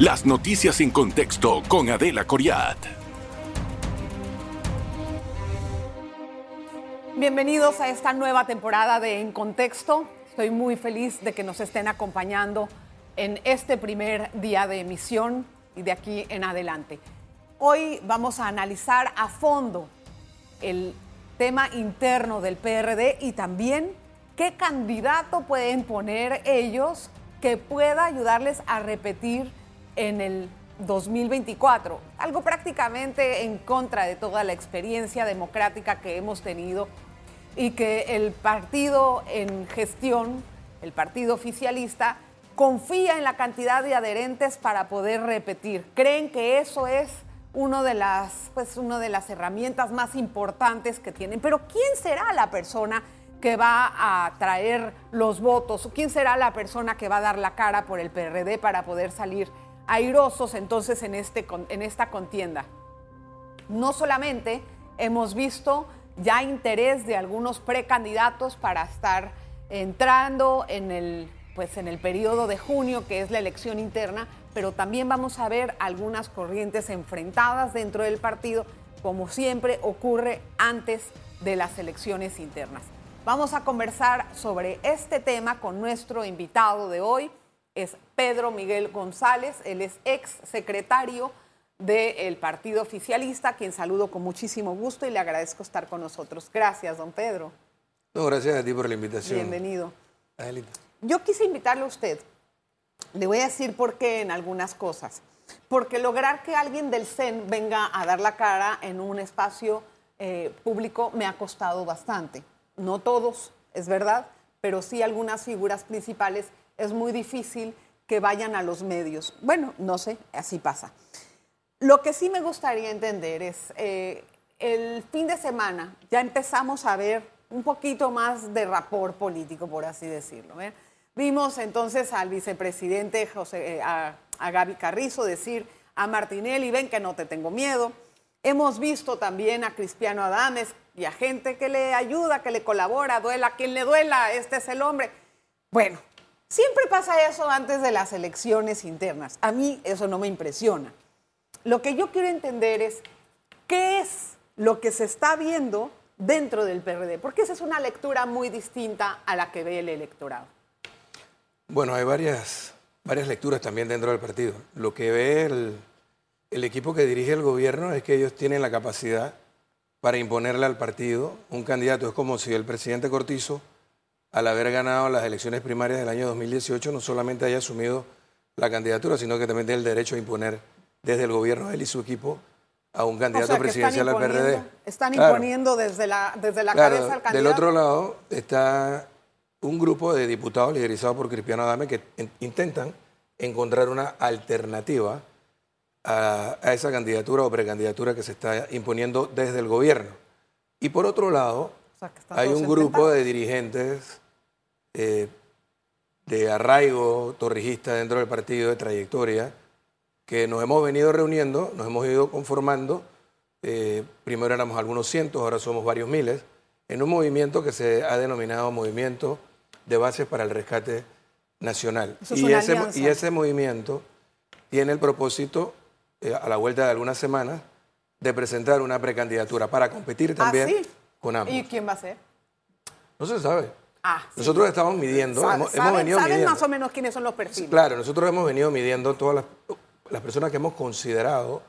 Las noticias en contexto con Adela Coriat. Bienvenidos a esta nueva temporada de En Contexto. Estoy muy feliz de que nos estén acompañando en este primer día de emisión y de aquí en adelante. Hoy vamos a analizar a fondo el tema interno del PRD y también qué candidato pueden poner ellos que pueda ayudarles a repetir en el 2024, algo prácticamente en contra de toda la experiencia democrática que hemos tenido y que el partido en gestión, el partido oficialista, confía en la cantidad de adherentes para poder repetir. Creen que eso es uno de las, pues, una de las herramientas más importantes que tienen. Pero ¿quién será la persona que va a traer los votos? ¿Quién será la persona que va a dar la cara por el PRD para poder salir airosos entonces en, este, en esta contienda. No solamente hemos visto ya interés de algunos precandidatos para estar entrando en el, pues en el periodo de junio, que es la elección interna, pero también vamos a ver algunas corrientes enfrentadas dentro del partido, como siempre ocurre antes de las elecciones internas. Vamos a conversar sobre este tema con nuestro invitado de hoy, es Pedro Miguel González, él es ex secretario del partido oficialista, quien saludo con muchísimo gusto y le agradezco estar con nosotros. Gracias, don Pedro. No, gracias a ti por la invitación. Bienvenido. Yo quise invitarle a usted. Le voy a decir por qué en algunas cosas. Porque lograr que alguien del CEN venga a dar la cara en un espacio eh, público me ha costado bastante. No todos, es verdad, pero sí algunas figuras principales es muy difícil que vayan a los medios. Bueno, no sé, así pasa. Lo que sí me gustaría entender es, eh, el fin de semana ya empezamos a ver un poquito más de rapor político, por así decirlo. ¿eh? Vimos entonces al vicepresidente José, eh, a, Gaby Carrizo decir a Martinelli, ven que no te tengo miedo. Hemos visto también a Cristiano Adames y a gente que le ayuda, que le colabora, duela quien le duela, este es el hombre. Bueno, Siempre pasa eso antes de las elecciones internas. A mí eso no me impresiona. Lo que yo quiero entender es qué es lo que se está viendo dentro del PRD, porque esa es una lectura muy distinta a la que ve el electorado. Bueno, hay varias, varias lecturas también dentro del partido. Lo que ve el, el equipo que dirige el gobierno es que ellos tienen la capacidad para imponerle al partido un candidato. Es como si el presidente Cortizo al haber ganado las elecciones primarias del año 2018, no solamente haya asumido la candidatura, sino que también tiene el derecho a imponer desde el gobierno él y su equipo a un candidato presidencial al PRD. Están imponiendo desde la, desde la cabeza al candidato. Del otro lado está un grupo de diputados liderizados por Cristiano Adame que intentan encontrar una alternativa a, esa candidatura o precandidatura que se está imponiendo desde el gobierno. Y por otro lado, hay un grupo de dirigentes eh, de arraigo torrijista dentro del partido, de trayectoria, que nos hemos venido reuniendo, nos hemos ido conformando. Eh, primero éramos algunos cientos, ahora somos varios miles, en un movimiento que se ha denominado Movimiento de Bases para el Rescate Nacional. y, ese, y, ese, movimiento tiene el propósito, eh, a la vuelta de algunas semanas, de presentar una precandidatura para competir ¿Ah, ¿Y quién va a ser? No se sabe. Ah, nosotros estamos midiendo, hemos, venido ¿saben más o menos quiénes son los perfiles? Claro, nosotros hemos venido midiendo todas las, personas que hemos considerado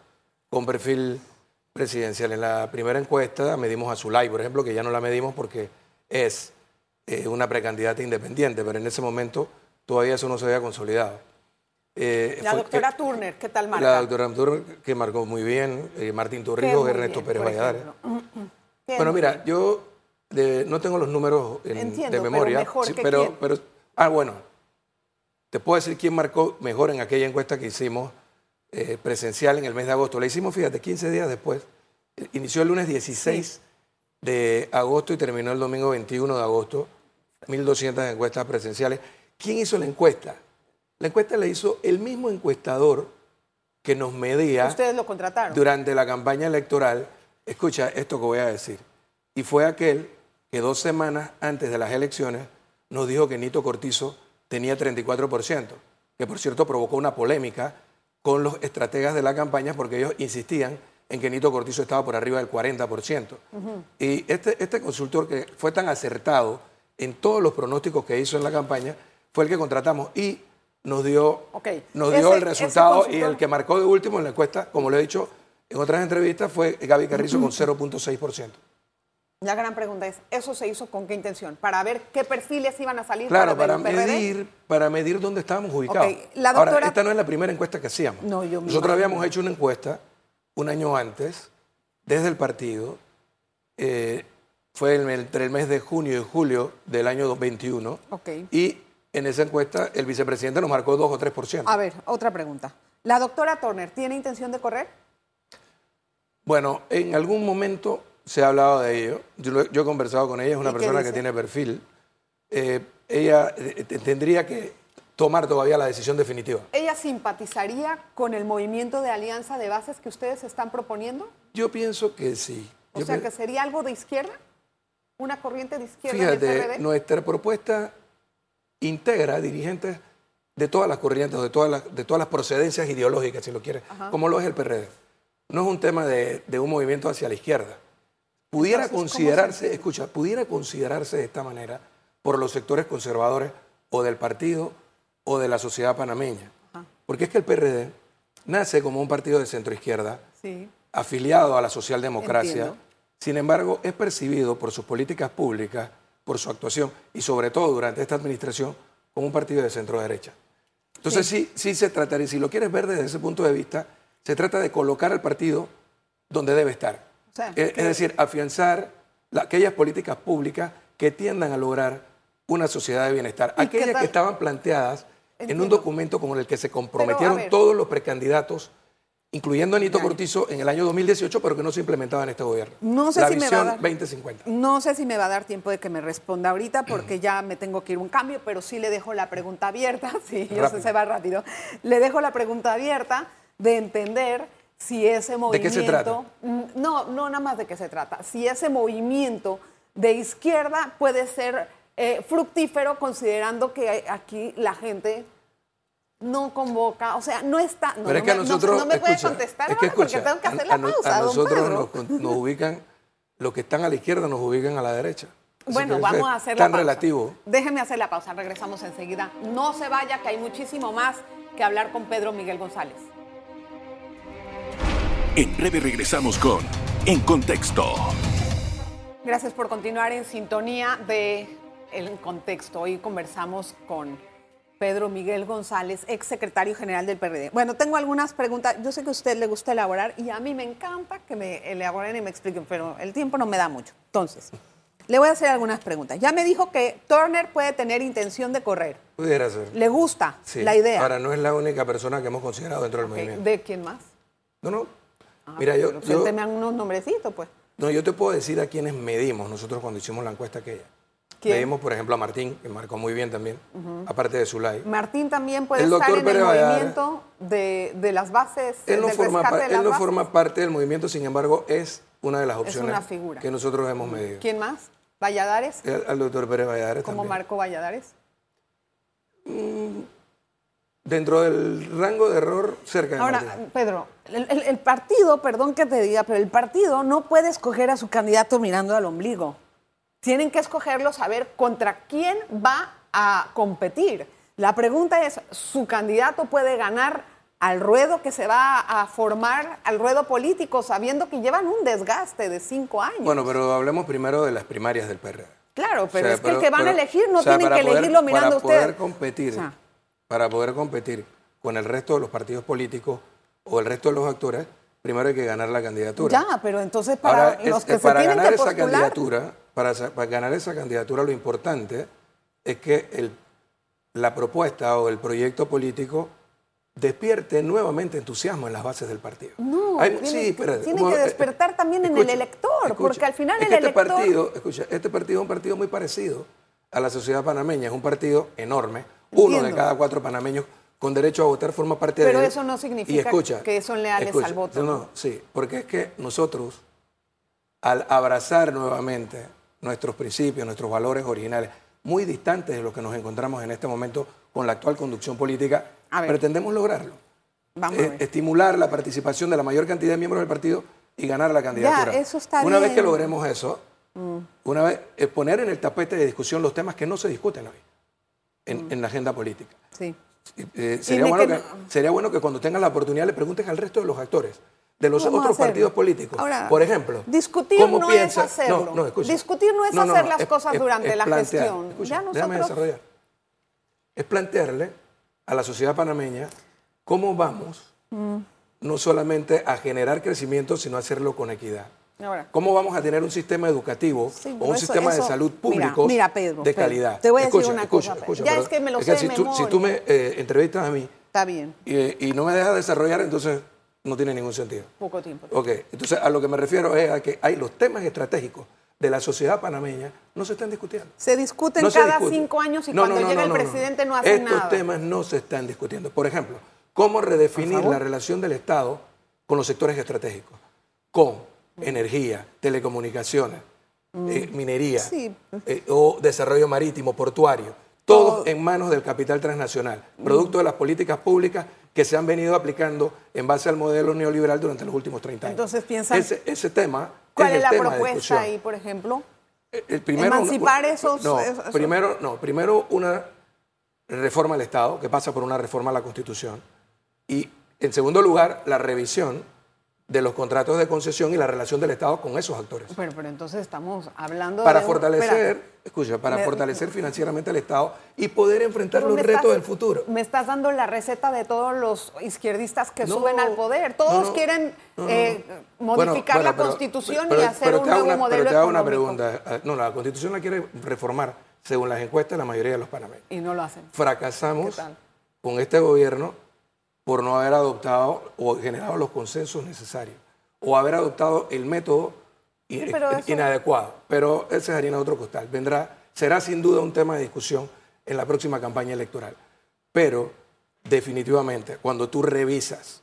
con perfil presidencial. En la primera encuesta medimos a Zulay, por ejemplo, que ya no la medimos porque es eh, una precandidata independiente, pero en ese momento todavía eso no se había consolidado. Eh, la doctora Turner, ¿qué tal marca? La doctora Turner, que marcó muy bien, eh, Martín Torrijos, Ernesto Pérez Valladares. Bueno, mira, yo no tengo los números de memoria. Pero, pero, ah, bueno, te puedo decir quién marcó mejor en aquella encuesta que hicimos eh, presencial en el mes de agosto. La hicimos, fíjate, 15 días después. Inició el lunes 16 de agosto y terminó el domingo 21 de agosto. 1.200 encuestas presenciales. ¿Quién hizo la encuesta? La encuesta la hizo el mismo encuestador que nos medía. Ustedes lo contrataron. Durante la campaña electoral escucha esto que voy a decir. Y fue aquel que dos semanas antes de las elecciones nos dijo que Nito Cortizo tenía 34%, que por cierto provocó una polémica con los estrategas de la campaña porque ellos insistían en que Nito Cortizo estaba por arriba del 40%. Y este, este consultor que fue tan acertado en todos los pronósticos que hizo en la campaña fue el que contratamos y nos dio, nos dio Ese- el resultado y el que marcó de último en la encuesta, como lo he dicho en otras entrevistas, fue Gaby Carrizo con 0.6%. La gran pregunta es, ¿eso se hizo con qué intención? ¿Para ver qué perfiles iban a salir Claro, para, para medir, para medir dónde estábamos ubicados. La Ahora, doctora- esta no es la primera encuesta que hacíamos. No, yo Nosotros habíamos hecho una encuesta un año antes, desde el partido, eh, fue entre el mes de junio y julio del año 2021, Ok. y en esa encuesta el vicepresidente nos marcó 2 o 3%. A ver, otra pregunta. ¿La doctora Turner tiene intención de correr? Bueno, en algún momento se ha hablado de ello. Yo, he conversado con ella, es una ¿Y qué persona que tiene perfil. Eh, ella eh, te- tendría que tomar todavía la decisión definitiva. ¿Ella simpatizaría con el movimiento de alianza de bases que ustedes están proponiendo? Yo pienso que sí. O Yo sea, que sería algo de izquierda, una corriente de izquierda en el Fíjate, PRD. nuestra propuesta integra dirigentes de todas las corrientes, de todas las, de todas las procedencias ideológicas, si lo quieres, como lo es el PRD. No es un tema de, de un movimiento hacia la izquierda. Pudiera Entonces, ¿cómo se considerarse, escucha, pudiera considerarse de esta manera por los sectores conservadores o del partido o de la sociedad panameña. Porque es que el PRD nace como un partido de centro izquierda, Sí. afiliado a la socialdemocracia, Entiendo. sin embargo, es percibido por sus políticas públicas, por su actuación y sobre todo durante esta administración como un partido de centro derecha. Entonces, sí, sí, se trataría, si lo quieres ver desde ese punto de vista, se trata de colocar al partido donde debe estar. O sea, es, que- es decir, afianzar la- aquellas políticas públicas que tiendan a lograr una sociedad de bienestar. ¿Y qué Aquellas que estaban planteadas en un documento con el que se comprometieron todos los precandidatos incluyendo a Nito Cortizo en el año 2018, pero que no se implementaba en este gobierno. No sé la si me va a dar- 2050. No sé si me va a dar tiempo de que me responda ahorita porque ya me tengo que ir un cambio, pero sí le dejo la pregunta abierta. Sí, yo sé, se va rápido. Le dejo la pregunta abierta de entender si ese movimiento. qué se trata? Mm, No, no nada más de qué se trata. Si ese movimiento de izquierda puede ser eh, fructífero considerando que aquí la gente no convoca, o sea, no está. No, Pero es no que a me- no- nosotros. no, me puede contestar es que ahora porque tengo que hacer a- la pausa. A nosotros nos, nos ubican, los que están a la izquierda nos ubican a la derecha. Así Bueno, vamos a hacer la Tan pausa. relativo. Déjenme hacer la pausa, regresamos enseguida. No se vaya, que hay muchísimo más que hablar con Pedro Miguel González. En breve regresamos con En Contexto. Gracias por continuar en sintonía de El Contexto. Hoy conversamos con Pedro Miguel González, ex secretario general del PRD. Bueno, tengo algunas preguntas. Yo sé que a usted le gusta elaborar y a mí me encanta que me elaboren y me expliquen, pero el tiempo no me da mucho. Entonces, le voy a hacer algunas preguntas. Ya me dijo que Turner puede tener intención de correr. Pudiera ser. ¿Le gusta Sí. la idea? Ahora, no es la única persona que hemos considerado dentro del movimiento. ¿De quién más? No, no. Ah, Mira, yo, yo, unos nombrecitos, pues. no, yo te puedo decir a quiénes medimos nosotros cuando hicimos la encuesta aquella. ¿Quién? Medimos, por ejemplo, a Martín, que marcó muy bien también, aparte de Zulay. Martín también puede El estar en el movimiento de, de las bases, Él no, del forma, él no bases. forma parte del movimiento, sin embargo, es una de las opciones una figura. que nosotros hemos medido. ¿Quién más? ¿Valladares? El- Al doctor Pérez Valladares ¿Cómo. Marco Valladares? Dentro del rango de error, cerca de Ahora, Martín. Pedro, el, el- el partido, perdón que te diga, pero el partido no puede escoger a su candidato mirando al ombligo. Tienen que escogerlo, saber contra quién va a competir. La pregunta es, ¿su candidato puede ganar al ruedo que se va a formar, al ruedo político, sabiendo que llevan un desgaste de cinco años? Bueno, pero hablemos primero de las primarias del PRD. claro, pero O sea, es que el que van a elegir no o sea, tienen para que poder- elegirlo mirando a Para usted. poder competir, O sea. Para poder competir con el resto de los partidos políticos o el resto de los actores, primero hay que ganar la candidatura. Ya, pero entonces para Ahora, es- los que es se para tienen ganar que esa postular, candidatura, para, para ganar esa candidatura, lo importante es que el- la propuesta o el proyecto político despierte nuevamente entusiasmo en las bases del partido. No, Hay- tiene sí, que- espérate, tiene que mo- despertar también en el elector, porque al final es el que este elector- partido, escucha, este partido es un partido muy parecido a la sociedad panameña, es un partido enorme, uno de cada cuatro panameños con derecho a votar forma parte Pero de él. eso no significa Y escucha, que son leales escucha, al voto. No, no, sí, porque es que nosotros, al abrazar nuevamente nuestros principios, nuestros valores originales, muy distantes de lo que nos encontramos en este momento con la actual conducción política, pretendemos lograrlo. Vamos eh, estimular la participación de la mayor cantidad de miembros del partido y ganar la candidatura. eso está una vez bien. Mm. que logremos eso, una vez eh, poner en el tapete de discusión los temas que no se discuten hoy en, Mm. en la agenda política. Sí. Eh, sería, bueno que, sería bueno que cuando tengan la oportunidad le pregunten al resto de los actores, de los otros partidos políticos. Ahora, Por ejemplo, discutir ¿cómo no piensa- es hacerlo. No. Discutir no es No, hacer las es- cosas es- durante es la plantear. gestión. Escucha, ya déjame nosotros desarrollar. Es plantearle a la sociedad panameña cómo vamos Mm. no solamente a generar crecimiento, sino a hacerlo con equidad. Ahora. ¿Cómo vamos a tener un sistema educativo Sí, o un eso- sistema de salud público mira, Pedro, de Pedro, calidad? te voy a decir Escucha, una escucha, cosa, escucha, ya es que me lo es sé de si, tú, si memoria. tú me eh, entrevistas a mí Está bien, y, y no me dejas desarrollar, entonces no tiene ningún sentido. poco tiempo. Ok, entonces a lo que me refiero es a que hay los temas estratégicos de la sociedad panameña no se están discutiendo. Se discuten No se cada discute. cinco años y No, cuando no, llega el presidente no, hace Estos nada. temas no se están discutiendo. Por ejemplo, cómo redefinir la relación del Estado con los sectores estratégicos, con energía, telecomunicaciones, eh, minería Mm. Sí. eh, o desarrollo marítimo, portuario, todos en manos del capital transnacional, Mm. producto de las políticas públicas que se han venido aplicando en base al modelo neoliberal durante los últimos 30 años. Entonces, piensan- Ese, ese tema ¿Cuál es, el la tema propuesta ahí, por ejemplo? El- el primero, Emancipar una- esos- No, esos- primero, no, primero una reforma al Estado, que pasa por una reforma a la Constitución. Y, en segundo lugar, la revisión de los contratos de concesión y la relación del Estado con esos actores. Pero, pero entonces estamos hablando Para de fortalecer, escucha, para Me- fortalecer financieramente al Estado y poder enfrentar los retos estás- del futuro. Me estás dando la receta de todos los izquierdistas que No, suben al poder. Todos no, no, quieren eh, modificar bueno, la pero- constitución pero- y hacer un nuevo una- modelo Pero te hago una pregunta. Ah, No, la Constitución la quiere reformar, según las encuestas, la mayoría de los panameños. Y no lo hacen. fracasamos con este gobierno por no haber adoptado o generado los consensos necesarios o haber adoptado el método i- Sí, pero eso- inadecuado. Pero esa es harina de otro costal. Vendrá, será sin duda un tema de discusión en la próxima campaña electoral. Pero definitivamente, cuando tú revisas,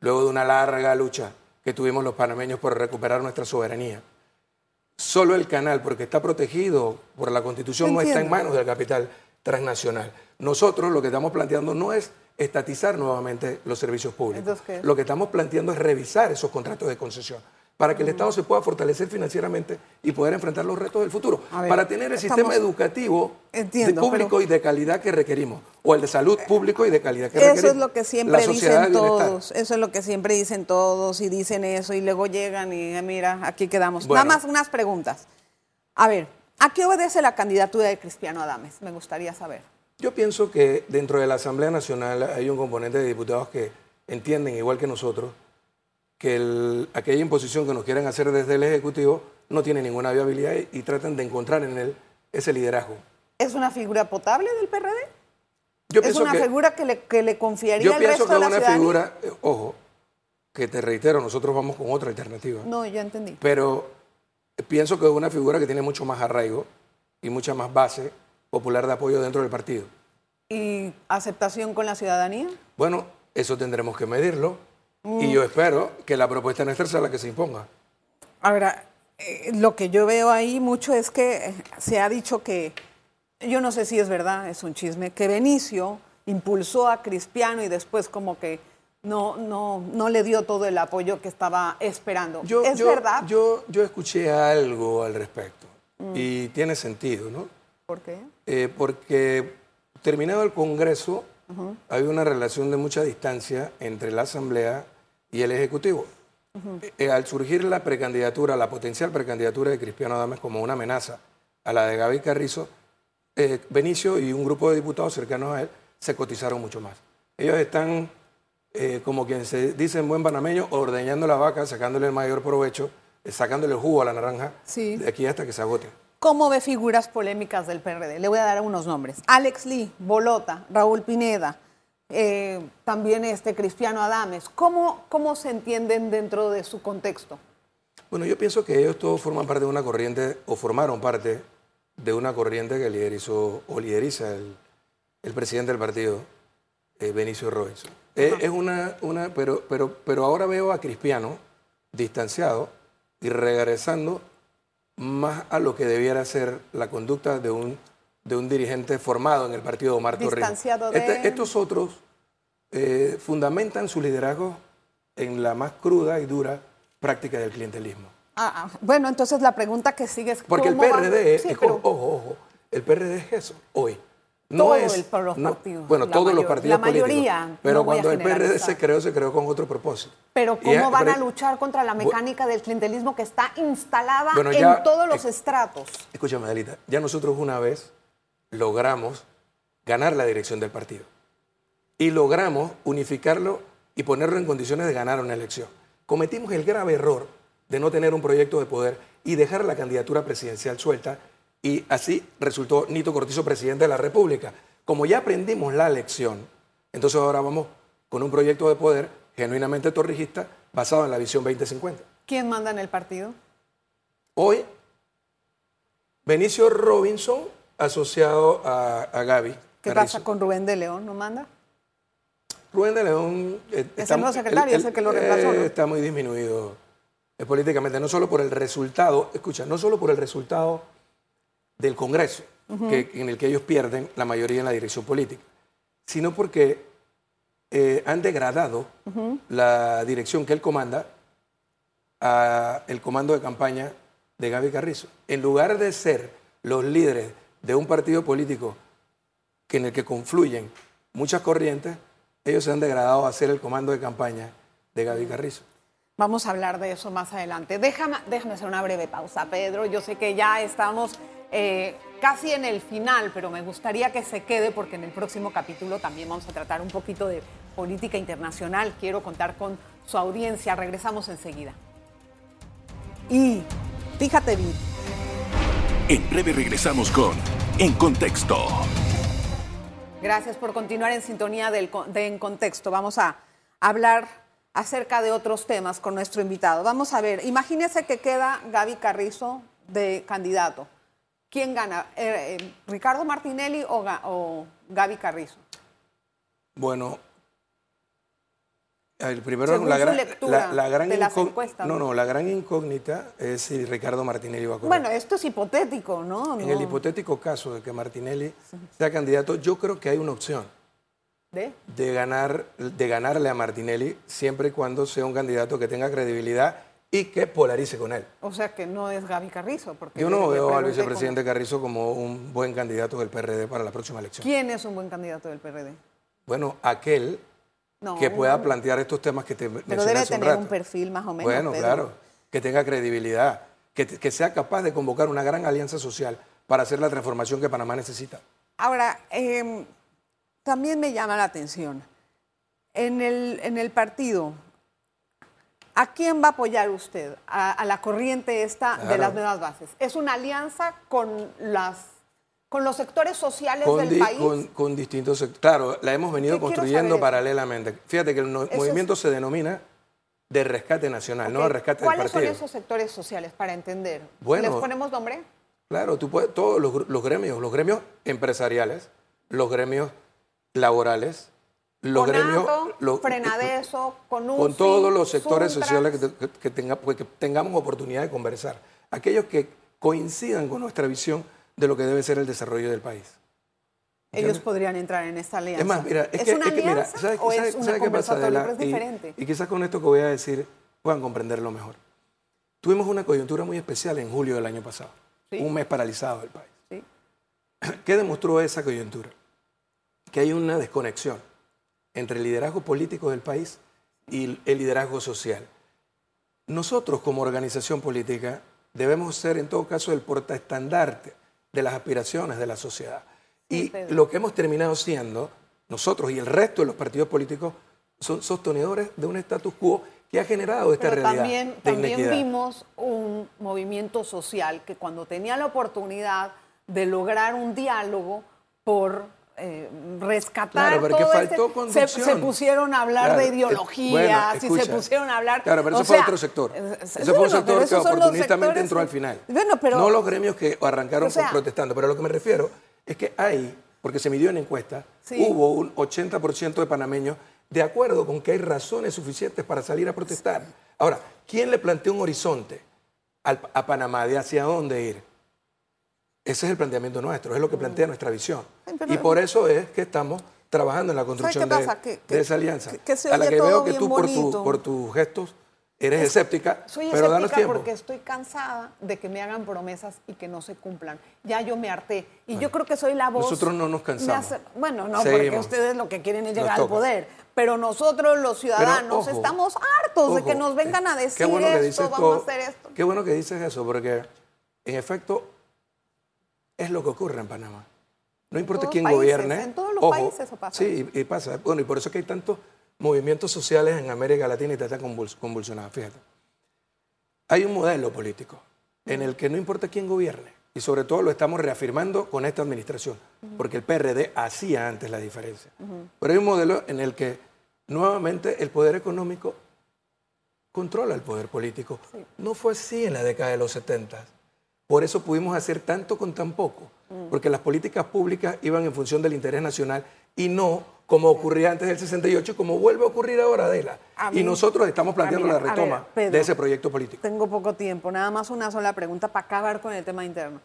luego de una larga lucha que tuvimos los panameños por recuperar nuestra soberanía, solo el canal, porque está protegido por la Constitución, no está en manos del capital transnacional. Nosotros lo que estamos planteando no es estatizar nuevamente los servicios públicos. Lo que estamos planteando es revisar esos contratos de concesión para que el Estado se pueda fortalecer financieramente y poder enfrentar los retos del futuro, ver, para tener el estamos- sistema educativo de público pero- y de calidad que requerimos, o el de salud público y de calidad que Eso requerimos. es lo que siempre dicen todos. Eso es lo que siempre dicen todos y dicen eso y luego llegan y eh, mira, aquí quedamos. Bueno. Nada más unas preguntas. A ver, ¿a qué obedece la candidatura de Cristiano Adames? Me gustaría saber. Yo pienso que dentro de la Asamblea Nacional hay un componente de diputados que entienden, igual que nosotros, que el- aquella imposición que nos quieren hacer desde el Ejecutivo no tiene ninguna viabilidad y, y tratan de encontrar en él ese liderazgo. ¿Es una figura potable del PRD? Yo ¿Es una que, figura que le, que le confiaría yo el pienso resto que de es la una ciudadanía? figura, eh, ojo, que te reitero, nosotros vamos con otra alternativa, No, ya entendí. pero pienso que es una figura que tiene mucho más arraigo y mucha más base popular de apoyo dentro del partido. ¿Y aceptación con la ciudadanía? Bueno, eso tendremos que medirlo Mm. y yo espero que la propuesta nuestra sea la que se imponga. Ahora, eh, lo que yo veo ahí mucho es que se ha dicho que, yo no sé si es verdad, es un chisme, que Benicio impulsó a Cristiano y después como que no, no, no le dio todo el apoyo que estaba esperando. Yo, ¿Es yo- verdad? Yo, yo escuché algo al respecto y tiene sentido, ¿no? ¿Por qué? Eh, porque terminado el Congreso, había una relación de mucha distancia entre la Asamblea y el Ejecutivo. Eh, al surgir la precandidatura, la potencial precandidatura de Cristiano Adames como una amenaza a la de Gaby Carrizo, eh, Benicio y un grupo de diputados cercanos a él se cotizaron mucho más. Ellos están, eh, como quien se dice en buen panameño, ordeñando la vaca, sacándole el mayor provecho, sacándole el jugo a la naranja, Sí. de aquí hasta que se agote. ¿Cómo ve figuras polémicas del PRD? Le voy a dar unos nombres. Alex Lee, Bolota, Raúl Pineda, eh, también este Cristiano Adames. ¿Cómo, ¿Cómo se entienden dentro de su contexto? Bueno, yo pienso que ellos todos forman parte de una corriente, o formaron parte de una corriente que liderizó o lideriza el, el presidente del partido, eh, Benicio Robinson. Eh, es una, una pero, pero, pero ahora veo a Cristiano distanciado y regresando más a lo que debiera ser la conducta de un, de un dirigente formado en el partido de Omar Torrijos. Este- estos otros eh, fundamentan su liderazgo en la más cruda y dura práctica del clientelismo. Ah, ah, bueno, entonces la pregunta que sigue es Porque el ¿cómo van- PRD, Sí, es- pero ojo, ojo, el PRD es eso, hoy. No Todo es, el- no- bueno, la todos los partidos la mayoría, políticos. Pero no cuando el PRD se creó, se creó con otro propósito. Pero ¿cómo es- van a luchar contra la mecánica del clientelismo que está instalada Bueno, ya- en todos los eh, estratos? Escúchame, Adelita, ya nosotros una vez logramos ganar la dirección del partido. Y logramos unificarlo y ponerlo en condiciones de ganar una elección. Cometimos el grave error de no tener un proyecto de poder y dejar la candidatura presidencial suelta y así resultó Nito Cortizo presidente de la República. Como ya aprendimos la lección, entonces ahora vamos con un proyecto de poder genuinamente torrijista basado en la visión 2050. ¿Quién manda en el partido? Hoy, Benicio Robinson, asociado a, a Gaby. ¿Qué Carrizo. pasa con Rubén de León? ¿No manda? Rubén de León. eh, Es el nuevo secretario, es el que lo reemplazó, ¿no? Está muy disminuido eh, políticamente, no solo por el resultado, escucha, no solo por el resultado del Congreso, que- en el que ellos pierden la mayoría en la dirección política, sino porque eh, han degradado la dirección que él comanda a el comando de campaña de Gaby Carrizo. En lugar de ser los líderes de un partido político que en el que confluyen muchas corrientes, ellos se han degradado a ser el comando de campaña de Gaby Carrizo. Vamos a hablar de eso más adelante. Déjame, déjame hacer una breve pausa, Pedro. Yo sé que ya estamos eh, casi en el final, pero me gustaría que se quede porque en el próximo capítulo también vamos a tratar un poquito de política internacional. Quiero contar con su audiencia. Regresamos enseguida. Y fíjate bien. En breve regresamos con En Contexto. Gracias por continuar en sintonía del, de En Contexto. Vamos a hablar acerca de otros temas con nuestro invitado. Vamos a ver, imagínese que queda Gaby Carrizo de candidato. ¿Quién gana? Eh, eh, ¿Ricardo Martinelli o, Ga- o Gaby Carrizo? Bueno, el primero Según la gran, la, la gran de las incó- encuestas, no, ¿no? no, la gran incógnita es si Ricardo Martinelli va a correr. Bueno, esto es hipotético, ¿no? en No. el hipotético caso de que Martinelli sea candidato, yo creo que hay una opción ¿De? de ganar, de ganarle a Martinelli siempre y cuando sea un candidato que tenga credibilidad y que polarice con él. O sea que no es Gaby Carrizo. Porque Yo no veo al vicepresidente Carrizo como un buen candidato del PRD para la próxima elección. ¿Quién es un buen candidato del PRD? Bueno, aquel No, que pueda un- plantear estos temas que te Pero mencioné debe hace un tener un perfil más o menos. Bueno, Pedro. claro, que tenga credibilidad, que, que sea capaz de convocar una gran alianza social para hacer la transformación que Panamá necesita. Ahora, eh, también me llama la atención, en el, en el partido, ¿a quién va a apoyar usted? A, a la corriente esta de las nuevas bases. ¿Es una alianza con, las, con los sectores sociales Con, del di- país? con- con distintos sectores. Claro, la hemos venido ¿Qué quiero construyendo paralelamente. Fíjate que el no- es- movimiento se denomina de rescate nacional, no de rescate del ¿Cuáles son partido. esos sectores sociales para entender? Bueno. ¿Les ponemos nombre? Claro, tú puedes, todos los gremios, los gremios empresariales, los gremios laborales, los gremios... Conato, lo- Frenadeso, con todos los sectores Suntrax. sociales que, que- que tenga- pues, que tengamos oportunidad de conversar. Aquellos que coincidan con nuestra visión de lo que debe ser el desarrollo del país. Ellos podrían entrar en esta alianza. Es más, mira, es, ¿Es que, una es que, mira, ¿sabes, o sabes- es una sabes qué pasa, es Y- quizás con esto que voy a decir puedan comprenderlo mejor. Tuvimos una coyuntura muy especial en julio del año pasado. Sí. Un mes paralizado del país. Sí. ¿Qué demostró esa coyuntura? Que hay una desconexión entre el liderazgo político del país y el liderazgo social. Nosotros como organización política debemos ser en todo caso el portaestandarte de las aspiraciones de la sociedad. Y lo que hemos terminado siendo, nosotros y el resto de los partidos políticos, son sostenedores de un status quo que ha generado esta Pero realidad también, de también vimos un movimiento social que cuando tenía la oportunidad de lograr un diálogo por eh, rescatar Claro, todo faltó este- se, se pusieron a hablar Claro, de eh, ideologías bueno, y se pusieron a hablar. Claro, pero o eso fue sea, otro sector. eh, eh, fue un sector que oportunistamente entró al final. Bueno, pero no los gremios que arrancaron O sea- protestando, pero a lo que me refiero es que hay, porque se midió en encuesta, Sí. hubo un 80% de panameños de acuerdo con que hay razones suficientes para salir a protestar. Ahora, ¿quién le planteó un horizonte a Panamá de hacia dónde ir? Ese es el planteamiento nuestro, es lo que plantea nuestra visión. Pero- Y por eso es que estamos trabajando en la construcción de? Que- esa alianza. que- a la que veo que tú por, tu- bonito. por tus gestos eres escéptica, Soy pero danos escéptica tiempo. porque estoy cansada de que me hagan promesas y que no se cumplan. Ya yo me harté. Y yo creo que soy la voz. nosotros no nos cansamos. hace- bueno, no, porque ustedes lo que quieren es llegar al poder. Pero nosotros, los ciudadanos, ojo, estamos hartos de que nos vengan a eh, decir bueno que esto, vamos todo- a hacer esto. Qué bueno que dices eso, porque en efecto es lo que ocurre en Panamá. No importa quién países, gobierne. en todos los ojo, países eso pasa. Sí, y, y pasa. Bueno, y por eso es que hay tantos movimientos sociales en América Latina y te están convuls- convulsionados. Fíjate. Hay un modelo político en el que no importa quién gobierne, y sobre todo lo estamos reafirmando con esta administración, porque el PRD hacía antes la diferencia. Pero hay un modelo en el que nuevamente el poder económico controla el poder político. No fue así en la década de los 70. Por eso pudimos hacer tanto con tan poco, porque las políticas públicas iban en función del interés nacional y no como ocurría antes del 68, como vuelve a ocurrir ahora, Adela. Y nosotros estamos planteando mí- la ver, retoma Pedro. de ese proyecto político. Tengo poco tiempo, nada más una sola pregunta para acabar con el tema interno.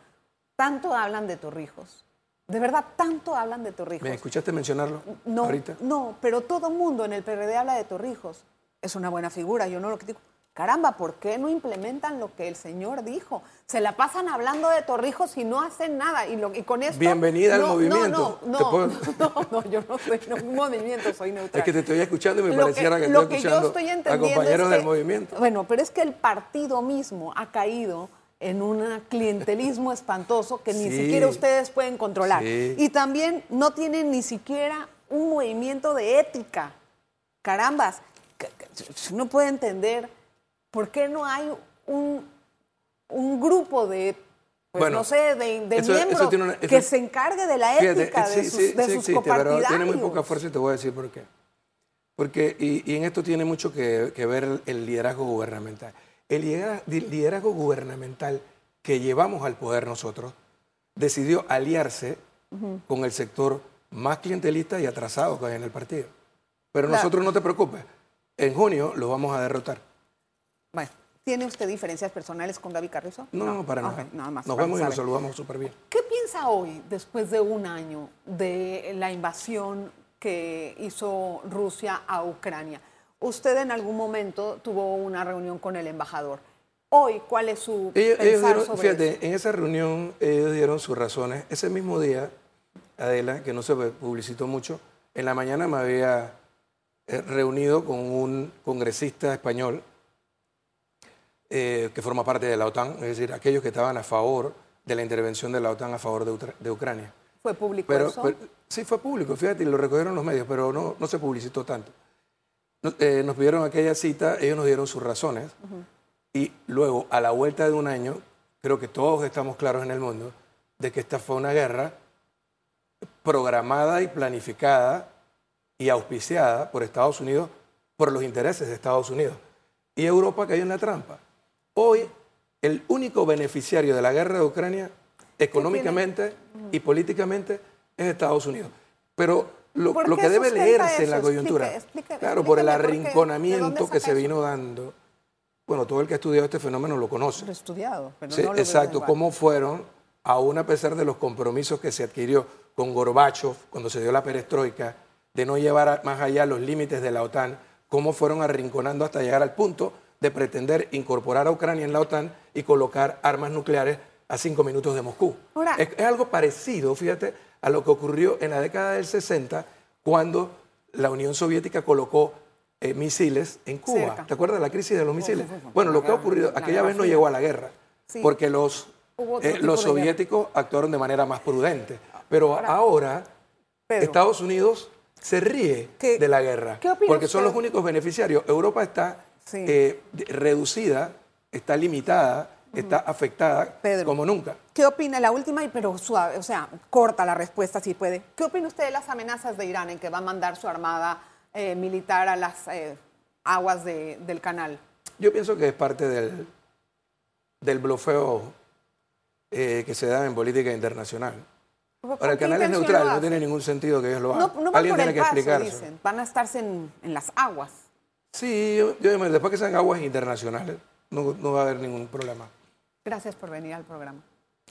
Tanto hablan de Torrijos. De verdad, tanto hablan de Torrijos. ¿Me escuchaste mencionarlo No, ahorita? no, pero todo mundo en el PRD habla de Torrijos. Es una buena figura, yo no lo critico. Caramba, ¿por qué no implementan lo que el señor dijo? Se la pasan hablando de Torrijos y no hacen nada. Y, lo, y con esto... Bienvenida al No, movimiento. No, ¿Te no, no, no, yo no soy un movimiento, soy neutral. Es que te estoy escuchando y me Lo pareciera que, lo estoy que yo escuchando a compañeros es del que- movimiento. Bueno, pero es que el partido mismo ha caído en un clientelismo espantoso que ni Sí. siquiera ustedes pueden controlar. Sí. Y también no tienen ni siquiera un movimiento de ética. Carambas, que- que uno puede entender por qué no hay un, un grupo de, pues, Bueno, no sé, de, de eso- eso miembros tiene una- eso- que se encargue de la ética eh, de sí, sus, sí, de sí sus existe, pero tiene muy poca fuerza y te voy a decir por qué. Porque, y, y en esto tiene mucho que, que ver el, el liderazgo gubernamental. El liderazgo gubernamental que llevamos al poder nosotros decidió aliarse con el sector más clientelista y atrasado que hay en el partido. Pero Claro. nosotros no te preocupes, en junio lo vamos a derrotar. Bueno, ¿tiene usted diferencias personales con Gaby Carrizo? No, no, para nada. nada más. Nos vemos y nos saludamos súper bien. ¿Qué piensa hoy, después de un año de la invasión que hizo Rusia a Ucrania? Usted en algún momento tuvo una reunión con el embajador. Hoy, ¿cuál es su Ellos, ellos pensar dieron, sobre fíjate, eso? en esa reunión ellos dieron sus razones. Ese mismo día, Adela, que no se publicitó mucho, en la mañana me había eh, reunido con un congresista español eh, que forma parte de la OTAN, es decir, aquellos que estaban a favor de la intervención de la OTAN a favor de, Utra- de Ucrania. ¿Fue público Pero, eso? pero- sí fue público, fíjate, lo recogieron los medios, pero no, no se publicitó tanto. Nos, eh, nos pidieron aquella cita, ellos nos dieron sus razones, y luego, a la vuelta de un año, creo que todos estamos claros en el mundo de que esta fue una guerra programada y planificada y auspiciada por Estados Unidos, por los intereses de Estados Unidos. Y Europa cayó en la trampa. Hoy, el único beneficiario de la guerra de Ucrania, económicamente y políticamente, es Estados Unidos. Pero lo, ¿Por lo qué que debe leerse en la coyuntura, Explique, explique, claro, por el explíqueme por qué. ¿De arrinconamiento que se eso? vino dando, bueno, todo el que ha estudiado este fenómeno lo conoce. Lo he estudiado, pero Sí, no lo exacto, cómo fueron, aún a pesar de los compromisos que se adquirió con Gorbachev cuando se dio la perestroika, de no llevar más allá los límites de la OTAN, cómo fueron arrinconando hasta llegar al punto de pretender incorporar a Ucrania en la OTAN y colocar armas nucleares a cinco minutos de Moscú. Ahora- es, es algo parecido, fíjate, a lo que ocurrió en la década del 60, cuando la Unión Soviética colocó eh, misiles en Cuba. Cerca. ¿Te acuerdas de la crisis de los misiles? sí, sí. Bueno, lo que ha ocurrido, la aquella vez no llegó a la guerra, Sí. porque los, eh, los guerra. soviéticos actuaron de manera más prudente. Pero ahora, Pedro. Estados Unidos se ríe ¿Qué- de la guerra, porque son usted? los únicos beneficiarios. Europa está Sí. eh, reducida, está limitada, está afectada Pedro. como nunca. ¿Qué opina? La última, y pero suave, o sea, corta la respuesta si puede. ¿Qué opina usted de las amenazas de Irán en que va a mandar su armada eh, militar a las eh, aguas de- del canal? Yo pienso que es parte del, del blofeo eh, que se da en política internacional. ¿Con Ahora, el canal es neutral, no tiene ningún sentido que ellos lo No, hagan. no van Alguien por tiene el que paso, explicarse. dicen. Van a estarse en, en las aguas. Sí, yo, yo- después que sean aguas internacionales, no, no va a haber ningún problema. Gracias por venir al programa.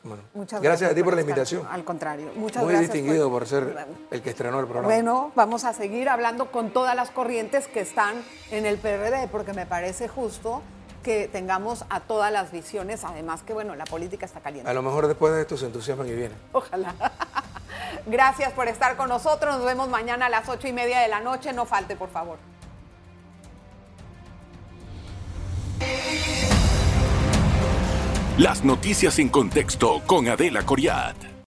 Bueno, Muchas gracias, a ti por la estar- invitación. Al contrario, muchas Muy gracias. distinguido por ser el que estrenó el programa. Bueno, vamos a seguir hablando con todas las corrientes que están en el PRD, porque me parece justo que tengamos a todas las visiones, además que, bueno, la política está caliente. A lo mejor después de esto se entusiasman y vienen. Ojalá. Gracias por estar con nosotros. Nos vemos mañana a las ocho y media de la noche. No falte, por favor. Las noticias en contexto con Adela Coriat.